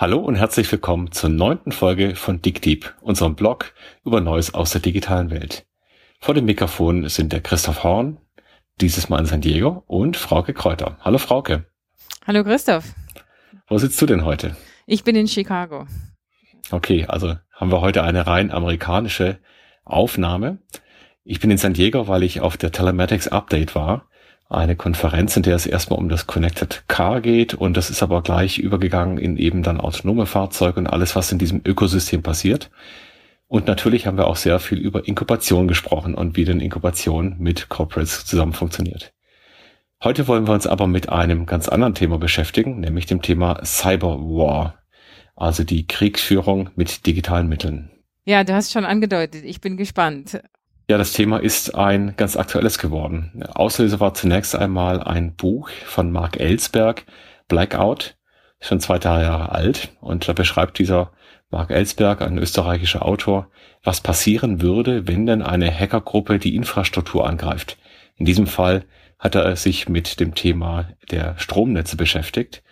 Hallo und herzlich willkommen zur neunten Folge von DigDeep, unserem Blog über Neues aus der digitalen Welt. Vor dem Mikrofon sind der Christoph Horn, dieses Mal in San Diego, und Frauke Kräuter. Hallo Frauke. Hallo Christoph. Wo sitzt du denn heute? Ich bin in Chicago. Okay, also haben wir heute eine rein amerikanische Aufnahme. Ich bin in San Diego, weil ich auf der Telematics Update war eine Konferenz, in der es erstmal um das Connected Car geht und das ist aber gleich übergegangen in eben dann autonome Fahrzeuge und alles, was in diesem Ökosystem passiert. Und natürlich haben wir auch sehr viel über Inkubation gesprochen und wie denn Inkubation mit Corporates zusammen funktioniert. Heute wollen wir uns aber mit einem ganz anderen Thema beschäftigen, nämlich dem Thema Cyber War, also die Kriegsführung mit digitalen Mitteln. Ja, du hast schon angedeutet, ich bin gespannt. Ja, das Thema ist ein ganz aktuelles geworden. Auslöser war zunächst einmal ein Buch von Mark Ellsberg, Blackout, schon zwei Jahre alt. Und da beschreibt dieser Mark Ellsberg, ein österreichischer Autor, was passieren würde, wenn denn eine Hackergruppe die Infrastruktur angreift. In diesem Fall hat er sich mit dem Thema der Stromnetze beschäftigt.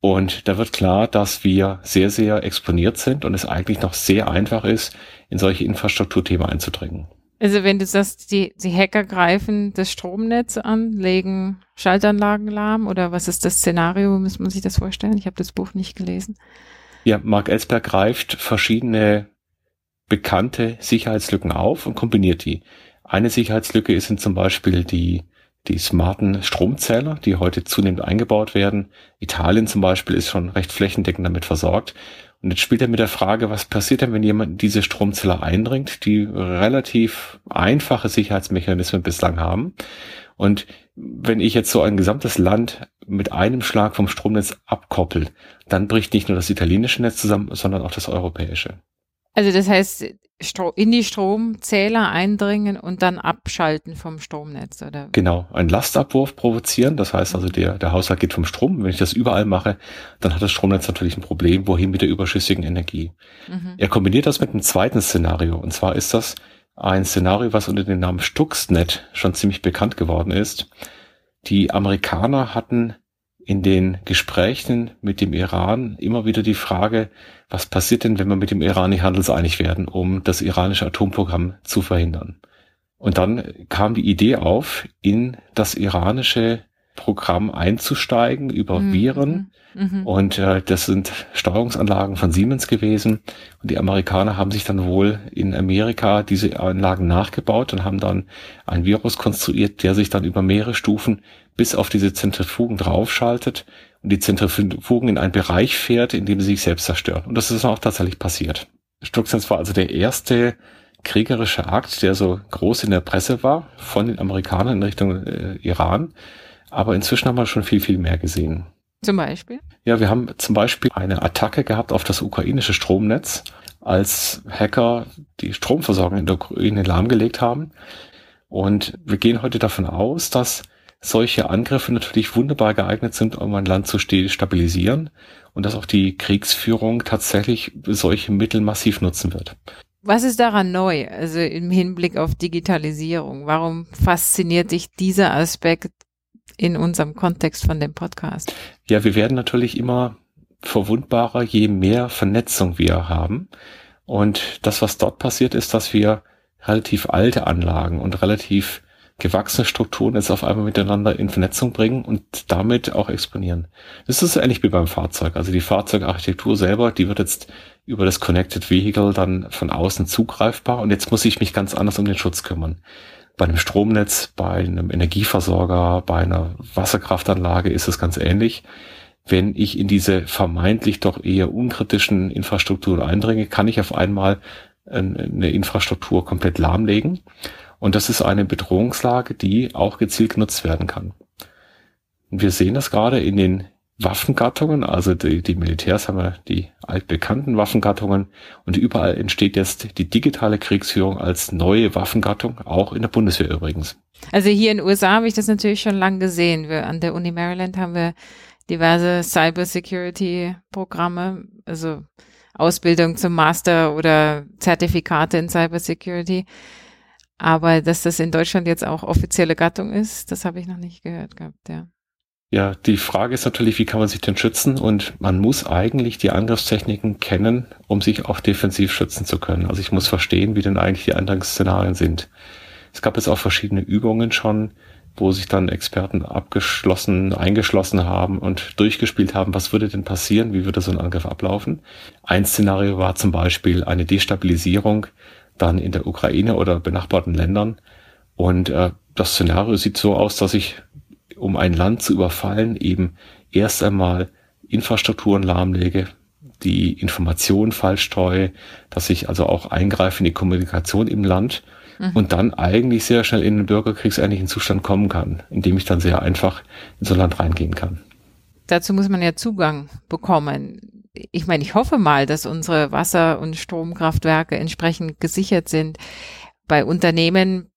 Und da wird klar, dass wir sehr, sehr exponiert sind und es eigentlich noch sehr einfach ist, in solche Infrastrukturthemen einzudringen. Also wenn du sagst, die, die Hacker greifen das Stromnetz an, legen Schaltanlagen lahm oder was ist das Szenario, muss man sich das vorstellen? Ich habe das Buch nicht gelesen. Ja, Mark Ellsberg greift verschiedene bekannte Sicherheitslücken auf und kombiniert die. Eine Sicherheitslücke sind zum Beispiel die, die smarten Stromzähler, die heute zunehmend eingebaut werden. Italien zum Beispiel ist schon recht flächendeckend damit versorgt. Und jetzt spielt er mit der Frage, was passiert denn, wenn jemand in diese Stromzelle eindringt, die relativ einfache Sicherheitsmechanismen bislang haben. Und wenn ich jetzt so ein gesamtes Land mit einem Schlag vom Stromnetz abkoppel, dann bricht nicht nur das italienische Netz zusammen, sondern auch das europäische. Also das heißt, in die Stromzähler eindringen und dann abschalten vom Stromnetz, oder? Genau, ein Lastabwurf provozieren. Das heißt also, der, der Haushalt geht vom Strom. Wenn ich das überall mache, dann hat das Stromnetz natürlich ein Problem. Wohin mit der überschüssigen Energie? Mhm. Er kombiniert das mit einem zweiten Szenario. Und zwar ist das ein Szenario, was unter dem Namen Stuxnet schon ziemlich bekannt geworden ist. Die Amerikaner hatten in den Gesprächen mit dem Iran immer wieder die Frage, was passiert denn, wenn wir mit dem Iran nicht handelseinig werden, um das iranische Atomprogramm zu verhindern? Und dann kam die Idee auf, in das iranische Programm einzusteigen über mhm. Viren. Mhm. Und äh, das sind Steuerungsanlagen von Siemens gewesen. Und die Amerikaner haben sich dann wohl in Amerika diese Anlagen nachgebaut und haben dann ein Virus konstruiert, der sich dann über mehrere Stufen bis auf diese Zentrifugen draufschaltet und die Zentrifugen in einen Bereich fährt, in dem sie sich selbst zerstören. Und das ist auch tatsächlich passiert. Stuxnet war also der erste kriegerische Akt, der so groß in der Presse war von den Amerikanern in Richtung äh, Iran. Aber inzwischen haben wir schon viel, viel mehr gesehen. Zum Beispiel? Ja, wir haben zum Beispiel eine Attacke gehabt auf das ukrainische Stromnetz, als Hacker die Stromversorgung in der Ukraine lahmgelegt haben. Und wir gehen heute davon aus, dass solche Angriffe natürlich wunderbar geeignet sind, um ein Land zu stabilisieren und dass auch die Kriegsführung tatsächlich solche Mittel massiv nutzen wird. Was ist daran neu, also im Hinblick auf Digitalisierung? Warum fasziniert dich dieser Aspekt in unserem Kontext von dem Podcast? Ja, wir werden natürlich immer verwundbarer, je mehr Vernetzung wir haben. Und das, was dort passiert, ist, dass wir relativ alte Anlagen und relativ gewachsene Strukturen jetzt auf einmal miteinander in Vernetzung bringen und damit auch exponieren. Das ist ähnlich wie beim Fahrzeug. Also die Fahrzeugarchitektur selber, die wird jetzt über das Connected Vehicle dann von außen zugreifbar und jetzt muss ich mich ganz anders um den Schutz kümmern. Bei einem Stromnetz, bei einem Energieversorger, bei einer Wasserkraftanlage ist es ganz ähnlich. Wenn ich in diese vermeintlich doch eher unkritischen Infrastrukturen eindringe, kann ich auf einmal eine Infrastruktur komplett lahmlegen. Und das ist eine Bedrohungslage, die auch gezielt genutzt werden kann. Und wir sehen das gerade in den Waffengattungen, also die, die Militärs haben ja die altbekannten Waffengattungen und überall entsteht jetzt die digitale Kriegsführung als neue Waffengattung, auch in der Bundeswehr übrigens. Also hier in den USA habe ich das natürlich schon lange gesehen. Wir, an der Uni Maryland haben wir diverse Cybersecurity-Programme, also Ausbildung zum Master oder Zertifikate in Cybersecurity. Aber dass das in Deutschland jetzt auch offizielle Gattung ist, das habe ich noch nicht gehört gehabt, ja. Ja, die Frage ist natürlich, wie kann man sich denn schützen? Und man muss eigentlich die Angriffstechniken kennen, um sich auch defensiv schützen zu können. Also ich muss verstehen, wie denn eigentlich die Eingangsszenarien sind. Es gab jetzt auch verschiedene Übungen schon, wo sich dann Experten abgeschlossen, eingeschlossen haben und durchgespielt haben, was würde denn passieren, wie würde so ein Angriff ablaufen. Ein Szenario war zum Beispiel eine Destabilisierung dann in der Ukraine oder benachbarten Ländern. Und äh, das Szenario sieht so aus, dass ich um ein Land zu überfallen, eben erst einmal Infrastrukturen lahmlege, die Informationen falsch streue, dass ich also auch eingreife in die Kommunikation im Land mhm. und dann eigentlich sehr schnell in den bürgerkriegsähnlichen Zustand kommen kann, indem ich dann sehr einfach in so ein Land reingehen kann. Dazu muss man ja Zugang bekommen. Ich meine, ich hoffe mal, dass unsere Wasser- und Stromkraftwerke entsprechend gesichert sind. Bei Unternehmen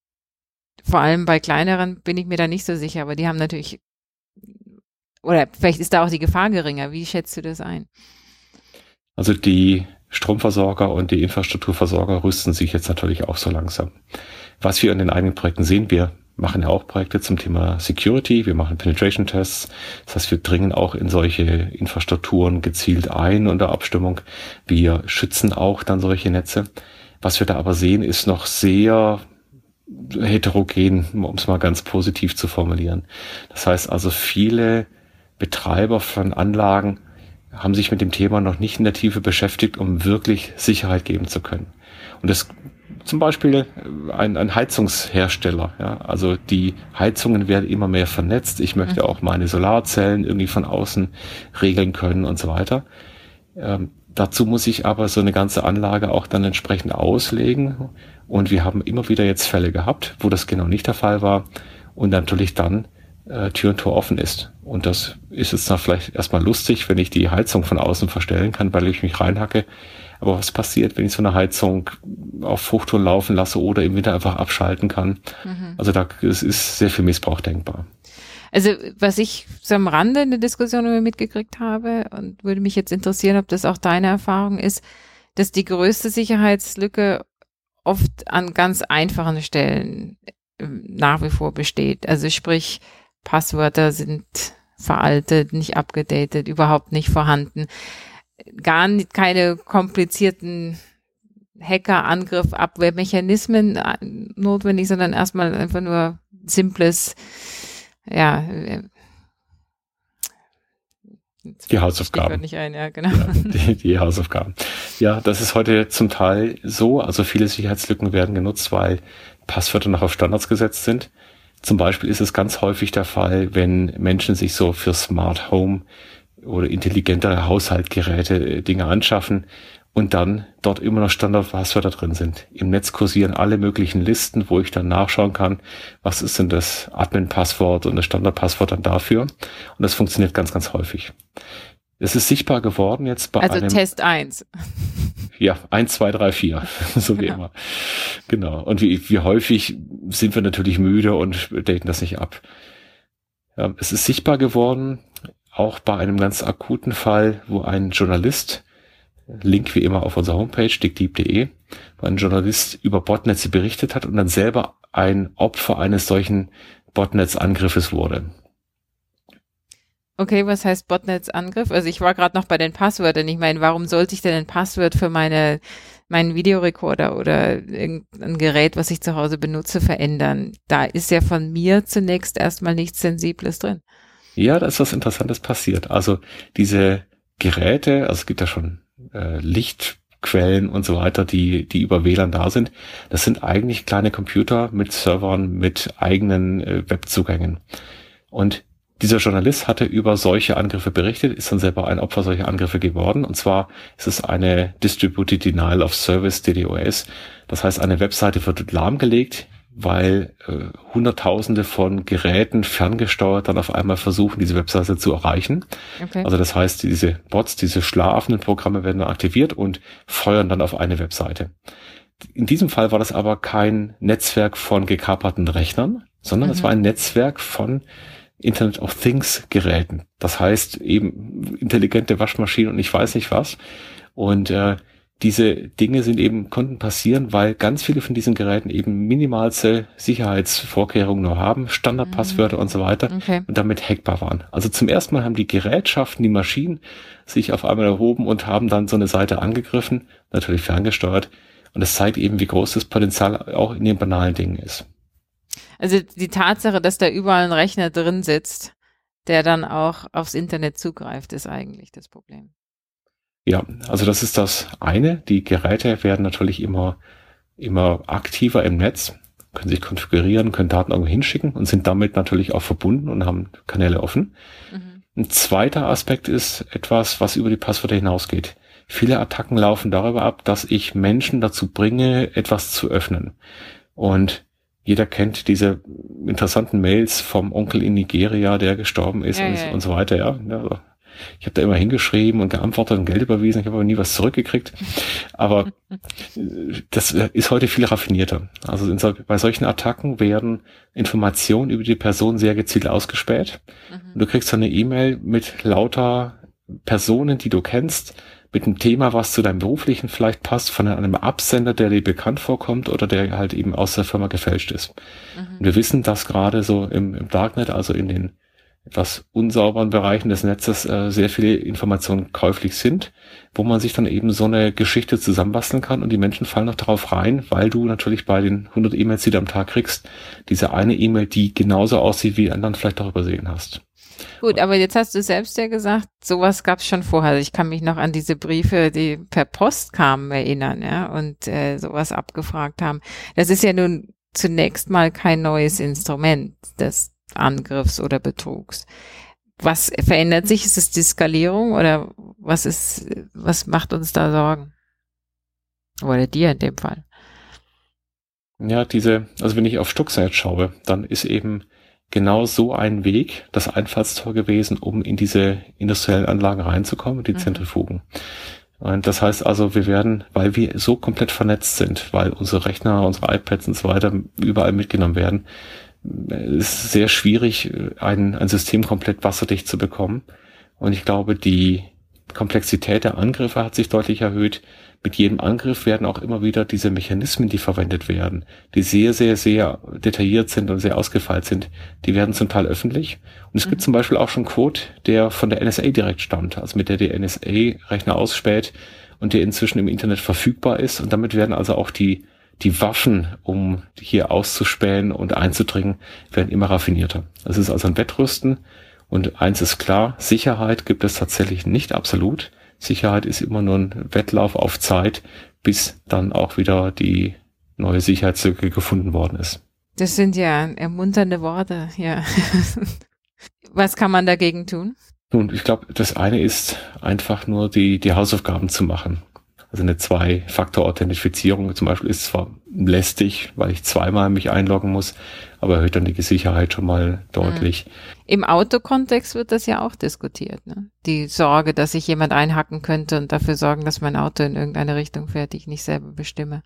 vor allem bei kleineren bin ich mir da nicht so sicher, aber die haben natürlich, oder vielleicht ist da auch die Gefahr geringer. Wie schätzt du das ein? Also die Stromversorger und die Infrastrukturversorger rüsten sich jetzt natürlich auch so langsam. Was wir in den eigenen Projekten sehen, wir machen ja auch Projekte zum Thema Security, wir machen Penetration Tests, das heißt, wir dringen auch in solche Infrastrukturen gezielt ein unter Abstimmung. Wir schützen auch dann solche Netze. Was wir da aber sehen, ist noch sehr heterogen, um es mal ganz positiv zu formulieren. Das heißt also, viele Betreiber von Anlagen haben sich mit dem Thema noch nicht in der Tiefe beschäftigt, um wirklich Sicherheit geben zu können. Und das zum Beispiel ein, ein Heizungshersteller, ja, also die Heizungen werden immer mehr vernetzt. Ich möchte mhm. auch meine Solarzellen irgendwie von außen regeln können und so weiter. Ähm, dazu muss ich aber so eine ganze Anlage auch dann entsprechend auslegen und wir haben immer wieder jetzt Fälle gehabt, wo das genau nicht der Fall war und natürlich dann äh, Tür und Tor offen ist. Und das ist jetzt dann vielleicht erstmal lustig, wenn ich die Heizung von außen verstellen kann, weil ich mich reinhacke. Aber was passiert, wenn ich so eine Heizung auf Hochtouren laufen lasse oder im Winter einfach abschalten kann? Mhm. Also da es ist sehr viel Missbrauch denkbar. Also was ich so am Rande in der Diskussion mitgekriegt habe und würde mich jetzt interessieren, ob das auch deine Erfahrung ist, dass die größte Sicherheitslücke oft an ganz einfachen Stellen ähm, nach wie vor besteht. Also sprich, Passwörter sind veraltet, nicht abgedatet, überhaupt nicht vorhanden. Gar nicht, keine komplizierten Hacker-Angriff, Abwehrmechanismen äh, notwendig, sondern erstmal einfach nur simples, ja, äh, die Hausaufgaben. Nicht ein, ja, genau. Ja, die, die Hausaufgaben. Ja, das ist heute zum Teil so. Also viele Sicherheitslücken werden genutzt, weil Passwörter noch auf Standards gesetzt sind. Zum Beispiel ist es ganz häufig der Fall, wenn Menschen sich so für Smart Home oder intelligentere Haushaltgeräte äh, Dinge anschaffen und dann dort immer noch Standardpasswörter drin sind. Im Netz kursieren alle möglichen Listen, wo ich dann nachschauen kann, was ist denn das Admin-Passwort und das Standardpasswort dann dafür. Und das funktioniert ganz, ganz häufig. Es ist sichtbar geworden jetzt bei also einem... Also Test 1. Ja, 1, 2, 3, 4, so wie immer. Genau. Und wie, wie häufig sind wir natürlich müde und daten das nicht ab. Es ist sichtbar geworden, auch bei einem ganz akuten Fall, wo ein Journalist Link wie immer auf unserer Homepage, dickdeep.de, wo ein Journalist über Botnetze berichtet hat und dann selber ein Opfer eines solchen Botnetz-Angriffes wurde. Okay, was heißt Botnetz-Angriff? Also ich war gerade noch bei den Passwörtern. Ich meine, warum sollte ich denn ein Passwort für meine meinen Videorekorder oder irgendein Gerät, was ich zu Hause benutze, verändern? Da ist ja von mir zunächst erstmal nichts Sensibles drin. Ja, da ist was Interessantes passiert. Also diese Geräte, also es gibt ja schon äh, Lichtquellen und so weiter, die, die über WLAN da sind. Das sind eigentlich kleine Computer mit Servern, mit eigenen äh, Webzugängen. Und dieser Journalist hatte über solche Angriffe berichtet, ist dann selber ein Opfer solcher Angriffe geworden. Und zwar ist es eine Distributed Denial of Service, DDoS. Das heißt, eine Webseite wird lahmgelegt, weil äh, Hunderttausende von Geräten ferngesteuert dann auf einmal versuchen, diese Webseite zu erreichen. Okay. Also das heißt, diese Bots, diese schlafenden Programme werden aktiviert und feuern dann auf eine Webseite. In diesem Fall war das aber kein Netzwerk von gekaperten Rechnern, sondern es mhm. war ein Netzwerk von Internet of Things Geräten. Das heißt eben intelligente Waschmaschinen und ich weiß nicht was. Und äh, diese Dinge sind eben, konnten passieren, weil ganz viele von diesen Geräten eben minimalste Sicherheitsvorkehrungen nur haben, Standardpasswörter mhm. und so weiter okay. und damit hackbar waren. Also zum ersten Mal haben die Gerätschaften, die Maschinen sich auf einmal erhoben und haben dann so eine Seite angegriffen, natürlich ferngesteuert. Und das zeigt eben, wie groß das Potenzial auch in den banalen Dingen ist. Also die Tatsache, dass da überall ein Rechner drin sitzt, der dann auch aufs Internet zugreift, ist eigentlich das Problem. Ja, also das ist das eine. Die Geräte werden natürlich immer, immer aktiver im Netz, können sich konfigurieren, können Daten irgendwo hinschicken und sind damit natürlich auch verbunden und haben Kanäle offen. Mhm. Ein zweiter Aspekt ist etwas, was über die Passwörter hinausgeht. Viele Attacken laufen darüber ab, dass ich Menschen dazu bringe, etwas zu öffnen. Und jeder kennt diese interessanten Mails vom Onkel in Nigeria, der gestorben ist ja, und, ja. und, so weiter, ja. Ich habe da immer hingeschrieben und geantwortet und Geld überwiesen, ich habe aber nie was zurückgekriegt. Aber das ist heute viel raffinierter. Also in, bei solchen Attacken werden Informationen über die Person sehr gezielt ausgespäht. Mhm. Und du kriegst dann eine E-Mail mit lauter Personen, die du kennst, mit einem Thema, was zu deinem beruflichen vielleicht passt, von einem Absender, der dir bekannt vorkommt oder der halt eben aus der Firma gefälscht ist. Mhm. wir wissen, dass gerade so im, im Darknet, also in den etwas unsauberen Bereichen des Netzes äh, sehr viele Informationen käuflich sind, wo man sich dann eben so eine Geschichte zusammenbasteln kann und die Menschen fallen noch darauf rein, weil du natürlich bei den 100 E-Mails, die du am Tag kriegst, diese eine E-Mail, die genauso aussieht wie anderen vielleicht auch übersehen hast. Gut, aber jetzt hast du selbst ja gesagt, sowas gab es schon vorher. Also ich kann mich noch an diese Briefe, die per Post kamen, erinnern, ja, und äh, sowas abgefragt haben. Das ist ja nun zunächst mal kein neues Instrument des Angriffs oder Betrugs. Was verändert sich? Ist es die Skalierung oder was ist, was macht uns da Sorgen? Oder dir in dem Fall? Ja, diese, also wenn ich auf Stuxnet schaue, dann ist eben genau so ein Weg, das Einfallstor gewesen, um in diese industriellen Anlagen reinzukommen, die mhm. Zentrifugen. Und das heißt also, wir werden, weil wir so komplett vernetzt sind, weil unsere Rechner, unsere iPads und so weiter überall mitgenommen werden, ist sehr schwierig, ein, ein System komplett wasserdicht zu bekommen. Und ich glaube, die Komplexität der Angriffe hat sich deutlich erhöht mit jedem Angriff werden auch immer wieder diese Mechanismen, die verwendet werden, die sehr, sehr, sehr detailliert sind und sehr ausgefeilt sind, die werden zum Teil öffentlich. Und es mhm. gibt zum Beispiel auch schon Code, der von der NSA direkt stammt, also mit der die NSA Rechner ausspäht und der inzwischen im Internet verfügbar ist. Und damit werden also auch die, die Waffen, um hier auszuspähen und einzudringen, werden immer raffinierter. Es ist also ein Wettrüsten. Und eins ist klar, Sicherheit gibt es tatsächlich nicht absolut. Sicherheit ist immer nur ein Wettlauf auf Zeit, bis dann auch wieder die neue Sicherheitslücke gefunden worden ist. Das sind ja ermunternde Worte, ja. Was kann man dagegen tun? Nun, ich glaube, das eine ist einfach nur die, die Hausaufgaben zu machen. Also eine Zwei-Faktor-Authentifizierung zum Beispiel ist zwar lästig, weil ich zweimal mich einloggen muss, aber erhöht dann die Sicherheit schon mal deutlich. Im Autokontext wird das ja auch diskutiert. Ne? Die Sorge, dass sich jemand einhacken könnte und dafür sorgen, dass mein Auto in irgendeine Richtung fährt, die ich nicht selber bestimme.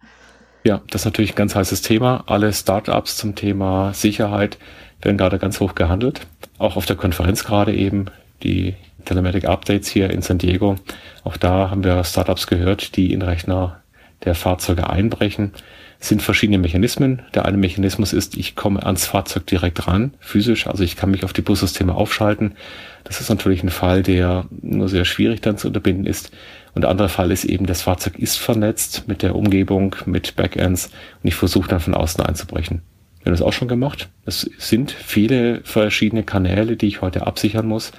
Ja, das ist natürlich ein ganz heißes Thema. Alle Startups zum Thema Sicherheit werden gerade ganz hoch gehandelt. Auch auf der Konferenz gerade eben die Telematic Updates hier in San Diego. Auch da haben wir Startups gehört, die in Rechner der Fahrzeuge einbrechen. Es sind verschiedene Mechanismen. Der eine Mechanismus ist, ich komme ans Fahrzeug direkt ran, physisch, also ich kann mich auf die Bussysteme aufschalten. Das ist natürlich ein Fall, der nur sehr schwierig dann zu unterbinden ist. Und der andere Fall ist eben, das Fahrzeug ist vernetzt mit der Umgebung, mit Backends und ich versuche dann von außen einzubrechen. Wir haben das auch schon gemacht. Es sind viele verschiedene Kanäle, die ich heute absichern muss.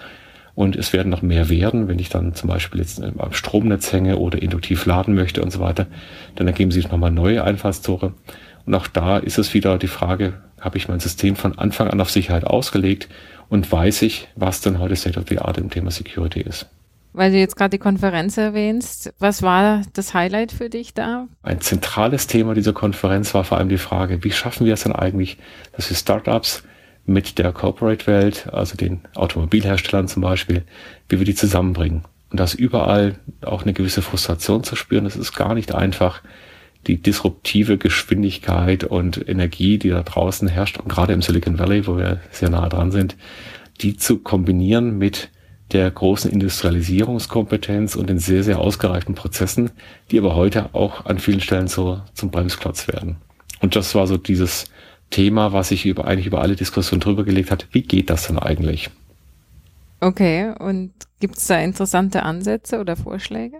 Und es werden noch mehr werden, wenn ich dann zum Beispiel jetzt am Stromnetz hänge oder induktiv laden möchte und so weiter. Dann ergeben sich nochmal neue Einfallstore. Und auch da ist es wieder die Frage, habe ich mein System von Anfang an auf Sicherheit ausgelegt und weiß ich, was denn heute State of the Art im Thema Security ist. Weil du jetzt gerade die Konferenz erwähnst, was war das Highlight für dich da? Ein zentrales Thema dieser Konferenz war vor allem die Frage, wie schaffen wir es denn eigentlich, dass wir Startups mit der Corporate-Welt, also den Automobilherstellern zum Beispiel, wie wir die zusammenbringen. Und das überall auch eine gewisse Frustration zu spüren, das ist gar nicht einfach. Die disruptive Geschwindigkeit und Energie, die da draußen herrscht, und gerade im Silicon Valley, wo wir sehr nah dran sind, die zu kombinieren mit der großen Industrialisierungskompetenz und den sehr, sehr ausgereiften Prozessen, die aber heute auch an vielen Stellen so zum Bremsklotz werden. Und das war so dieses Thema, was ich über, eigentlich über alle Diskussionen drüber gelegt hat. Wie geht das denn eigentlich? Okay, und gibt es da interessante Ansätze oder Vorschläge?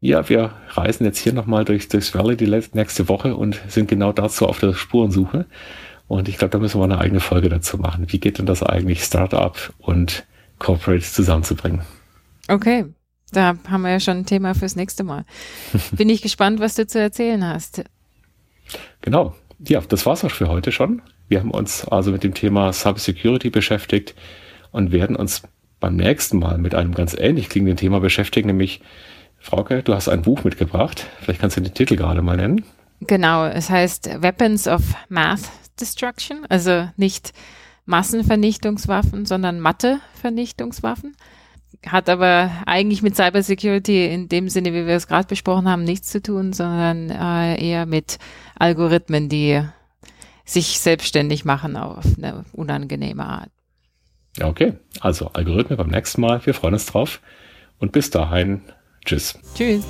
Ja, wir reisen jetzt hier nochmal durch, durchs Valley die nächste Woche und sind genau dazu auf der Spurensuche. Und ich glaube, da müssen wir eine eigene Folge dazu machen. Wie geht denn das eigentlich, Startup und Corporate zusammenzubringen? Okay, da haben wir ja schon ein Thema fürs nächste Mal. Bin ich gespannt, was du zu erzählen hast. Genau. Ja, das war's auch für heute schon. Wir haben uns also mit dem Thema Cybersecurity beschäftigt und werden uns beim nächsten Mal mit einem ganz ähnlich klingenden Thema beschäftigen, nämlich Frauke, du hast ein Buch mitgebracht. Vielleicht kannst du den Titel gerade mal nennen. Genau, es heißt Weapons of Math Destruction, also nicht Massenvernichtungswaffen, sondern Mathe-Vernichtungswaffen. Hat aber eigentlich mit Cybersecurity in dem Sinne, wie wir es gerade besprochen haben, nichts zu tun, sondern äh, eher mit Algorithmen, die sich selbstständig machen auf eine unangenehme Art. Ja, okay. Also Algorithmen beim nächsten Mal. Wir freuen uns drauf. Und bis dahin Tschüss. Tschüss.